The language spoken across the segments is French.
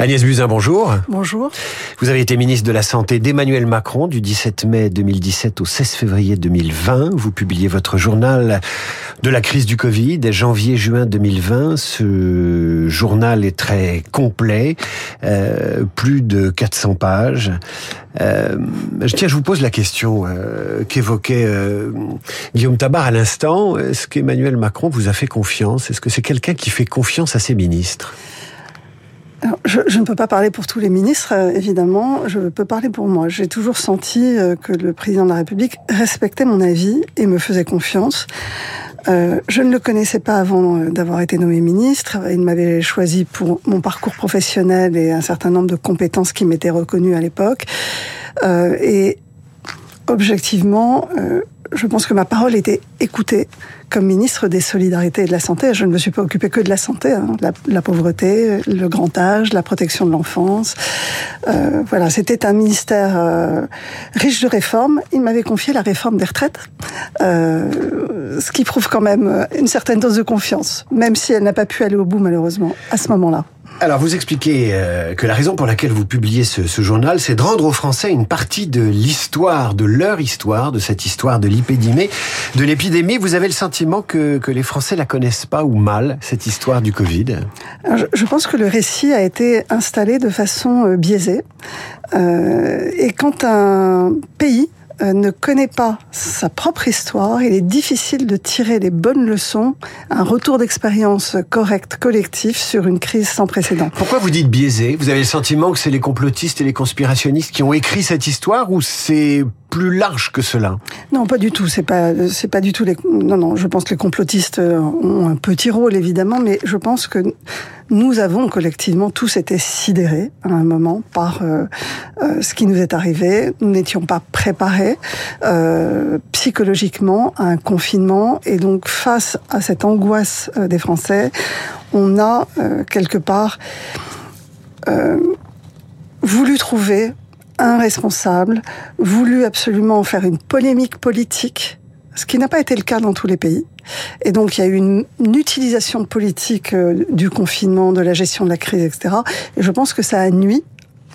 Agnès Buzyn, bonjour. Bonjour. Vous avez été ministre de la Santé d'Emmanuel Macron du 17 mai 2017 au 16 février 2020. Vous publiez votre journal de la crise du Covid, janvier-juin 2020. Ce journal est très complet, euh, plus de 400 pages. Euh, tiens, je vous pose la question euh, qu'évoquait euh, Guillaume Tabar à l'instant. Est-ce qu'Emmanuel Macron vous a fait confiance? Est-ce que c'est quelqu'un qui fait confiance à ses ministres? Je, je, ne peux pas parler pour tous les ministres, euh, évidemment. Je peux parler pour moi. J'ai toujours senti euh, que le président de la République respectait mon avis et me faisait confiance. Euh, je ne le connaissais pas avant euh, d'avoir été nommé ministre. Il m'avait choisi pour mon parcours professionnel et un certain nombre de compétences qui m'étaient reconnues à l'époque. Euh, et objectivement, euh, je pense que ma parole était écoutée comme ministre des Solidarités et de la Santé. Je ne me suis pas occupée que de la santé, hein, la, pauvreté, le grand âge, la protection de l'enfance. Euh, voilà, c'était un ministère euh, riche de réformes. Il m'avait confié la réforme des retraites, euh, ce qui prouve quand même une certaine dose de confiance, même si elle n'a pas pu aller au bout malheureusement à ce moment-là. Alors, vous expliquez euh, que la raison pour laquelle vous publiez ce, ce journal, c'est de rendre aux Français une partie de l'histoire, de leur histoire, de cette histoire de l'épidémie. De l'épidémie, vous avez le sentiment que, que les Français la connaissent pas ou mal, cette histoire du Covid? Je, pense que le récit a été installé de façon euh, biaisée. Euh, et quand un pays ne connaît pas sa propre histoire, il est difficile de tirer les bonnes leçons, un retour d'expérience correct, collectif sur une crise sans précédent. Pourquoi vous dites biaisé? Vous avez le sentiment que c'est les complotistes et les conspirationnistes qui ont écrit cette histoire ou c'est plus large que cela Non, pas du tout. C'est pas, c'est pas du tout les. Non, non. Je pense que les complotistes ont un petit rôle évidemment, mais je pense que nous avons collectivement tous été sidérés à un moment par euh, euh, ce qui nous est arrivé. Nous n'étions pas préparés euh, psychologiquement à un confinement, et donc face à cette angoisse euh, des Français, on a euh, quelque part voulu trouver un responsable, voulu absolument faire une polémique politique, ce qui n'a pas été le cas dans tous les pays. Et donc il y a eu une, utilisation politique euh, du confinement, de la gestion de la crise, etc. Et je pense que ça a nuit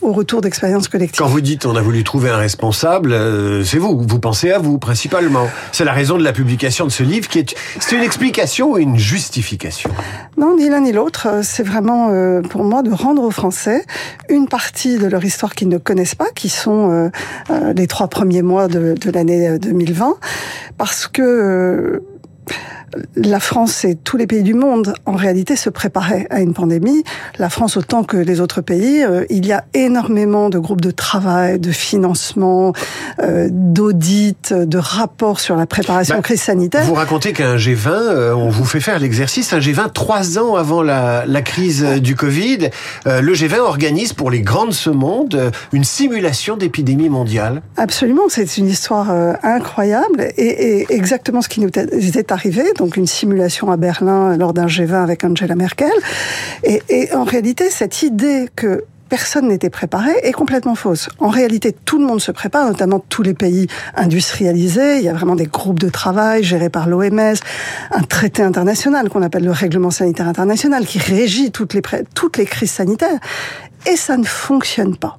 au retour d'expérience collective. Quand vous dites on a voulu trouver un responsable, euh, c'est vous. Vous pensez à vous principalement. C'est la raison de la publication de ce livre qui est c'est une explication ou une justification Non, ni l'un ni l'autre. C'est vraiment euh, pour moi de rendre aux Français une partie de leur histoire qu'ils ne connaissent pas, qui sont euh, euh les trois premiers mois de, de l'année 2020, parce que euh, la France et tous les pays du monde, en réalité, se préparaient à une pandémie. La France autant que les autres pays. Euh, il y a énormément de groupes de travail, de financement, euh, d'audits, de rapports sur la préparation bah, crise sanitaire. Vous racontez qu'un G20, euh, on vous fait faire l'exercice, un G20 trois ans avant la, la crise du Covid. Euh, le G20 organise pour les grandes ce monde une simulation d'épidémie mondiale. Absolument, c'est une histoire euh, incroyable et, et, exactement ce qui nous est Donc une simulation à Berlin lors d'un G20 avec Angela Merkel. Et, et en réalité, cette idée que personne n'était préparé est complètement fausse. En réalité, tout le monde se prépare, notamment tous les pays industrialisés. Il y a vraiment des groupes de travail gérés par l'OMS, un traité international qu'on appelle le règlement sanitaire international qui régit toutes les, toutes les crises sanitaires. Et ça ne fonctionne pas.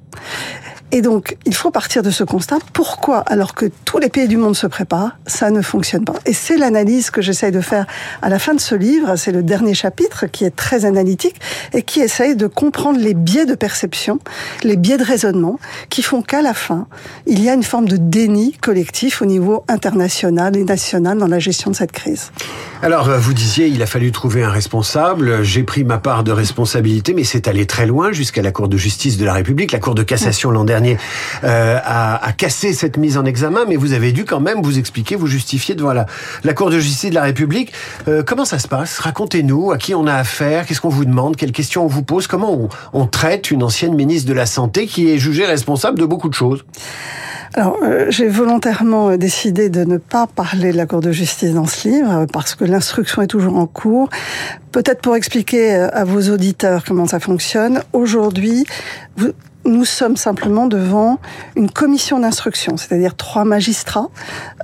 Et donc, il faut partir de ce constat. Pourquoi, alors que tous les pays du monde se préparent, ça ne fonctionne pas? Et c'est l'analyse que j'essaye de faire à la fin de ce livre. C'est le dernier chapitre qui est très analytique et qui essaye de comprendre les biais de perception, les biais de raisonnement, qui font qu'à la fin, il y a une forme de déni collectif au niveau international et national dans la gestion de cette crise. Alors, vous disiez, il a fallu trouver un responsable. J'ai pris ma part de responsabilité, mais c'est allé très loin jusqu'à la Cour de justice de la République, la Cour de cassation l'an dernier euh, a, a, cassé cette mise en examen, mais vous avez dû quand même vous expliquer, vous justifier devant la, la Cour de justice de la République. Euh, comment ça se passe? Racontez-nous à qui on a affaire, qu'est-ce qu'on vous demande, quelles questions on vous pose, comment on, on traite une ancienne ministre de la Santé qui est jugée responsable de beaucoup de choses alors, euh, j'ai volontairement décidé de ne pas parler de la Cour de justice dans ce livre parce que l'instruction est toujours en cours. Peut-être pour expliquer à vos auditeurs comment ça fonctionne. Aujourd'hui, nous sommes simplement devant une commission d'instruction, c'est-à-dire trois magistrats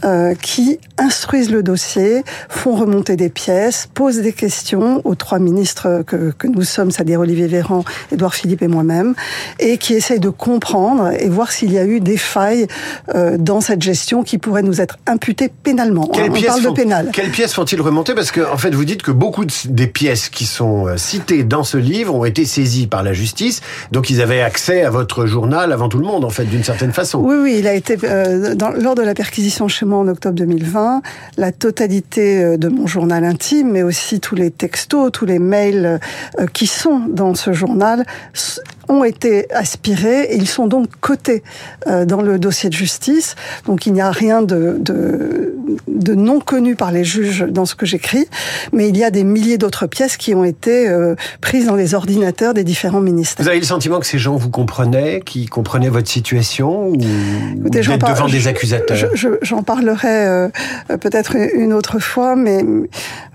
euh, qui instruisent le dossier, font remonter des pièces, posent des questions aux trois ministres que, que nous sommes, c'est-à-dire Olivier Véran, Édouard Philippe et moi-même, et qui essayent de comprendre et voir s'il y a eu des failles euh, dans cette gestion qui pourraient nous être imputées pénalement. Quelles On parle font, de pénal. Quelles pièces font-ils remonter? Parce que en fait, vous dites que beaucoup de, des pièces qui sont euh, citées dans ce livre ont été saisies par la justice, donc ils avaient accès à votre journal avant tout le monde, en fait, d'une certaine façon. Oui, oui, il a été euh, dans, lors de la perquisition chez moi en octobre 2020, la totalité euh, de mon journal intime, mais aussi tous les textos, tous les mails euh, qui sont dans ce journal ont été aspirés et ils sont donc cotés euh, dans le dossier de justice. Donc il n'y a rien de, de, de, non connu par les juges dans ce que j'écris, mais il y a des milliers d'autres pièces qui ont été euh, prises dans les ordinateurs des différents ministères. Vous avez le sentiment que ces gens vous comprenaient, qui comprenaient votre situation, ou Écoutez, vous êtes devant des accusateurs? J'en je, parlerai euh, peut-être une autre fois, mais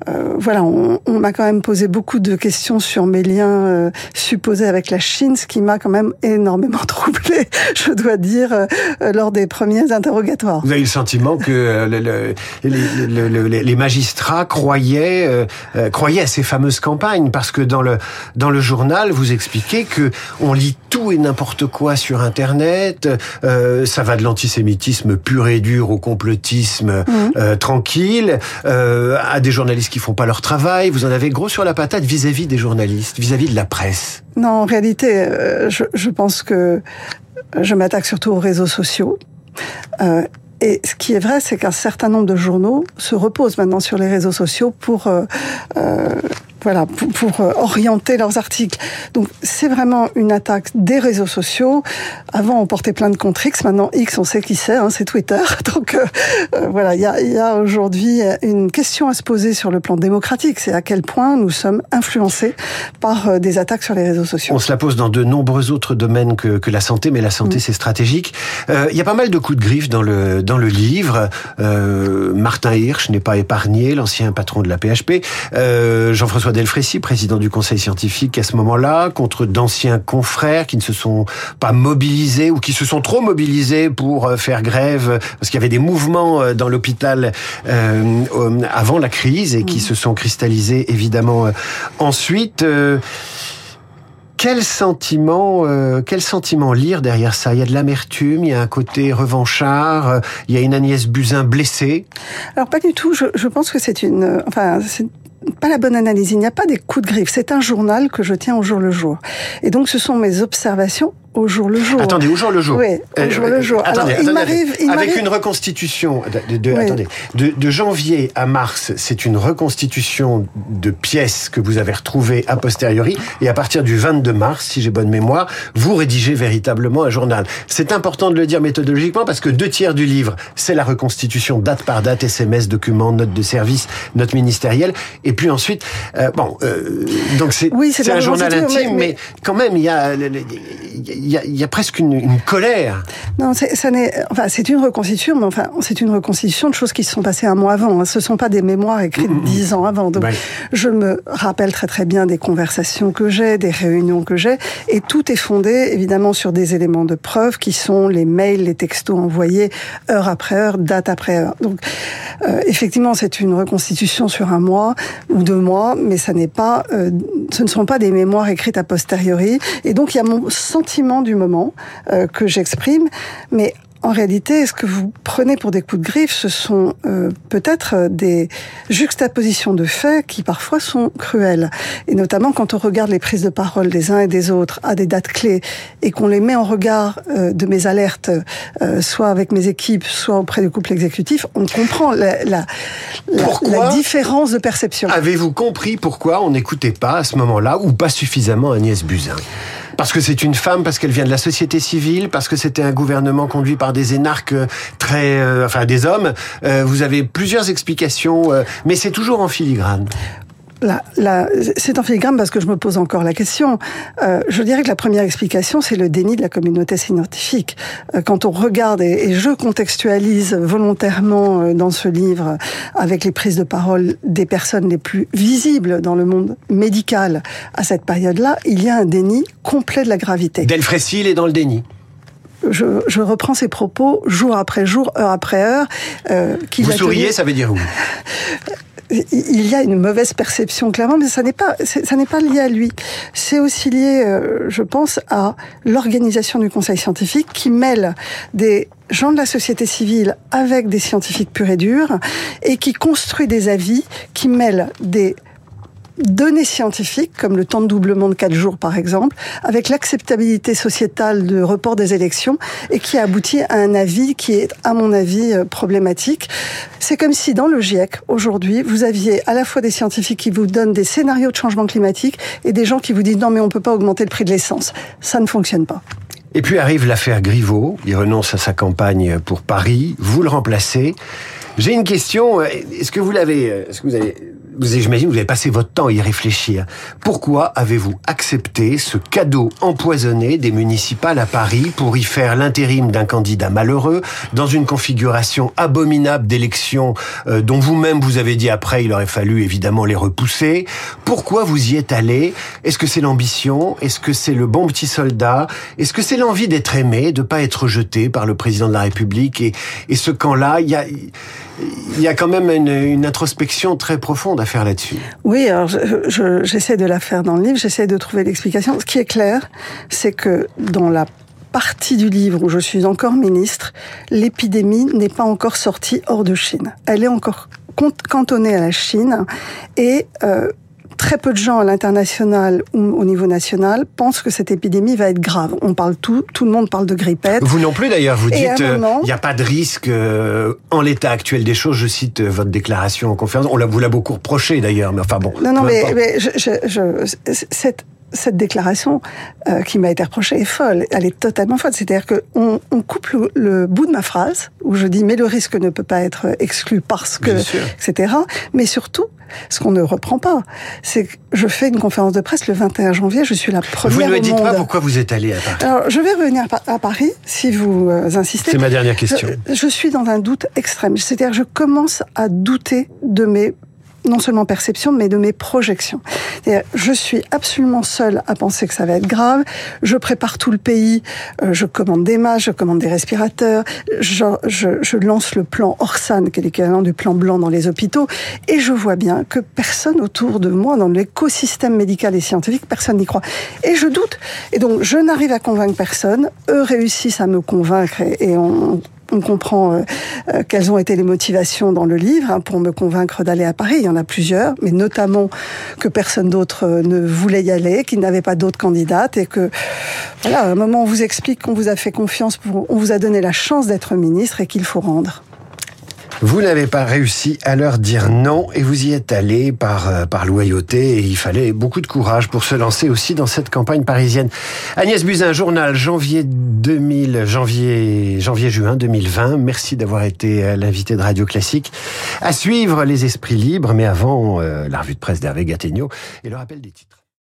euh, voilà, on, on m'a quand même posé beaucoup de questions sur mes liens euh, supposés avec la Chine, ce qui m'a quand même énormément troublé, je dois dire, euh, lors des premiers interrogatoires. Vous avez le sentiment que euh, le, le, les, le, les, magistrats croyaient, euh, croyaient à ces fameuses campagnes, parce que dans le, dans le journal, vous expliquez que on lit tout et n'importe quoi sur Internet, ça va de l'antisémitisme pur et dur au complotisme mmh. tranquille, à des journalistes qui font pas leur travail. Vous en avez gros sur la patate vis-à-vis -vis des journalistes, vis-à-vis -vis de la presse. Non, en réalité, je, je pense que je m'attaque surtout aux réseaux sociaux. Euh, et ce qui est vrai, c'est qu'un certain nombre de journaux se reposent maintenant sur les réseaux sociaux pour euh, euh, voilà, pour, pour, orienter leurs articles. Donc c'est vraiment une attaque des réseaux sociaux. Avant on portait plein de contre X, maintenant X on sait qui c'est, hein, c'est Twitter. Donc euh, euh, voilà, il y a, y a aujourd'hui une question à se poser sur le plan démocratique, c'est à quel point nous sommes influencés par euh, des attaques sur les réseaux sociaux. On se la pose dans de nombreux autres domaines que, que la santé, mais la santé mmh. c'est stratégique. Euh, il y a pas mal de coups de griffe dans le dans le livre. Euh, Martin Hirsch n'est pas épargné, l'ancien patron de la PHP. Jean-François Delfrécy, président du conseil scientifique à ce moment-là, contre d'anciens confrères qui ne se sont pas mobilisés ou qui se sont trop mobilisés pour faire grève parce qu'il y avait des mouvements dans l'hôpital euh, avant la crise et qui mmh. se sont cristallisés évidemment ensuite. Euh, quel sentiment, euh, quel sentiment lire derrière ça? Il y a de l'amertume, il y a un côté revanchard, euh, il y a une Agnès Buzyn blessée. Alors pas du tout. Je, je pense que c'est une, enfin, c'est pas la bonne analyse. Il n'y a pas des coups de griffe. C'est un journal que je tiens au jour le jour. Et donc, ce sont mes observations au jour le jour. Attendez, au jour le jour. Oui, au jour le jour. Attendez, Alors, il m'arrive, il avec une reconstitution de, de, oui. attendez, de, de, janvier à mars, c'est une reconstitution de pièces que vous avez retrouvées a posteriori, et à partir du 22 mars, si j'ai bonne mémoire, vous rédigez véritablement un journal. C'est important de le dire méthodologiquement parce que deux tiers du livre, c'est la reconstitution date par date, SMS, documents, notes de service, notes ministérielles, et puis ensuite, euh, bon, euh, donc c'est oui, un journal intime, mais, mais, quand même, il y a, il y a, il y a presque une, une colère. Non, ça n'est, enfin, c'est une reconstitution, mais enfin, c'est une reconstitution de choses qui se sont passées un mois avant. Hein. Ce sont pas des mémoires écrites mmh, dix ans avant. Donc, ouais. je me rappelle très très bien des conversations que j'ai, des réunions que j'ai, et tout est fondé évidemment sur des éléments de preuve qui sont les mails, les textos envoyés heure après heure, date après heure. Donc, euh, effectivement, c'est une reconstitution sur un mois ou deux mois, mais ça n'est pas, euh, ce ne sont pas des mémoires écrites a posteriori. Et donc, il y a mon sentiment du moment euh, que j'exprime, mais en réalité, ce que vous prenez pour des coups de griffe, ce sont euh, peut-être des juxtapositions de faits qui parfois sont cruels. Et notamment quand on regarde les prises de parole des uns et des autres à des dates clés et qu'on les met en regard euh, de mes alertes, euh, soit avec mes équipes, soit auprès du couple exécutif, on comprend la, la, la, la différence de perception. Avez-vous compris pourquoi on n'écoutait pas à ce moment-là ou pas suffisamment Agnès Buzyn? Parce que c'est une femme, parce qu'elle vient de la société civile, parce que c'était un gouvernement conduit par des énarques très, euh, enfin des hommes. Euh, vous avez plusieurs explications, euh, mais c'est toujours en filigrane. C'est un filigrane parce que je me pose encore la question. Euh, je dirais que la première explication, c'est le déni de la communauté scientifique. Euh, quand on regarde, et, je contextualise volontairement euh, dans ce livre avec les prises de parole des personnes les plus visibles dans le monde médical à cette période-là, il y a un déni complet de la gravité. Delfrécy, est dans le déni. Je, je, reprends ses propos jour après jour, heure après heure. Euh, Vous souriez, ça veut dire où? il y a une mauvaise perception clairement, mais ça n'est pas ça n'est pas lié à lui. C'est aussi lié, euh, je pense, à l'organisation du Conseil scientifique qui mêle des gens de la société civile avec des scientifiques purs et durs et qui construit des avis qui mêlent des données scientifiques, comme le temps de doublement de 4 jours par exemple, avec l'acceptabilité sociétale de report des élections, et qui aboutit à un avis qui est, à mon avis, euh, problématique. C'est comme si dans le GIEC, aujourd'hui, vous aviez à la fois des scientifiques qui vous donnent des scénarios de changement climatique et des gens qui vous disent non mais on peut pas augmenter le prix de l'essence. Ça ne fonctionne pas. Et puis arrive l'affaire Griveaux. Il renonce à sa campagne pour Paris. Vous le remplacez. J'ai une question. Est-ce que vous l'avez, est-ce que vous avez j'imagine, vous avez passé votre temps à y réfléchir. Pourquoi avez-vous accepté ce cadeau empoisonné des municipales à Paris pour y faire l'intérim d'un candidat malheureux dans une configuration abominable d'élections euh, dont vous-même vous avez dit après il aurait fallu évidemment les repousser. Pourquoi vous y êtes allé? Est-ce que c'est l'ambition? Est-ce que c'est le bon petit soldat? Est-ce que c'est l'envie d'être aimé, de pas être jeté par le président de la République? Et, et ce camp-là, il y a il y a quand même une, une, introspection très profonde à faire là-dessus. Oui, alors j'essaie je, de la faire dans le livre, j'essaie de trouver l'explication. Ce qui est clair, c'est que dans la partie du livre où je suis encore ministre, l'épidémie n'est pas encore sortie hors de Chine. Elle est encore cantonnée à la Chine et euh, très peu de gens à l'international ou au niveau national pensent que cette épidémie va être grave. On parle tout, tout le monde parle de grippette. Vous non plus d'ailleurs, vous dites euh, il n'y a pas de risque euh, en l'état actuel des choses. Je cite euh, votre déclaration en conférence. On l'a vous l'a beaucoup reproché d'ailleurs, mais enfin bon. Non non mais, mais je, je, je, cette cette déclaration euh, qui m'a été reprochée est folle. Elle est totalement folle. C'est-à-dire qu'on on coupe le, bout de ma phrase où je dis mais le risque ne peut pas être exclu parce que, etc. Mais surtout, ce qu'on ne reprend pas, c'est que je fais une conférence de presse le 21 janvier. Je suis la première. Vous ne me dites pas pourquoi vous êtes allé à Paris. Alors, je vais revenir à Paris si vous euh, insistez. C'est ma dernière question. Je, je suis dans un doute extrême. C'est-à-dire, je commence à douter de mes non seulement perception, mais de mes projections. Je suis absolument seule à penser que ça va être grave. Je prépare tout le pays. Euh, je commande des masques, je commande des respirateurs. Je, lance le plan Orsan, qui est l'équivalent du plan blanc dans les hôpitaux. Et je vois bien que personne autour de moi, dans l'écosystème médical et scientifique, personne n'y croit. Et je doute. Et donc, je n'arrive à convaincre personne. Eux réussissent à me convaincre et, on, on comprend euh, euh, quelles ont été les motivations dans le livre hein, pour me convaincre d'aller à Paris. Il y en a plusieurs, mais notamment que personne d'autre euh, ne voulait y aller, qu'il n'avait pas d'autres candidates et que, voilà, à un moment on vous explique qu'on vous a fait confiance, pour, on vous a donné la chance d'être ministre et qu'il faut rendre. Vous n'avez pas réussi à leur dire non et vous y êtes allé par, euh, par loyauté et il fallait beaucoup de courage pour se lancer aussi dans cette campagne parisienne. Agnès Buzyn, journal janvier 2000, janvier, janvier juin 2020. Merci d'avoir été l'invité de Radio Classique. À suivre les esprits libres, mais avant euh, la revue de presse d'Hervé Gattegno et le rappel des titres.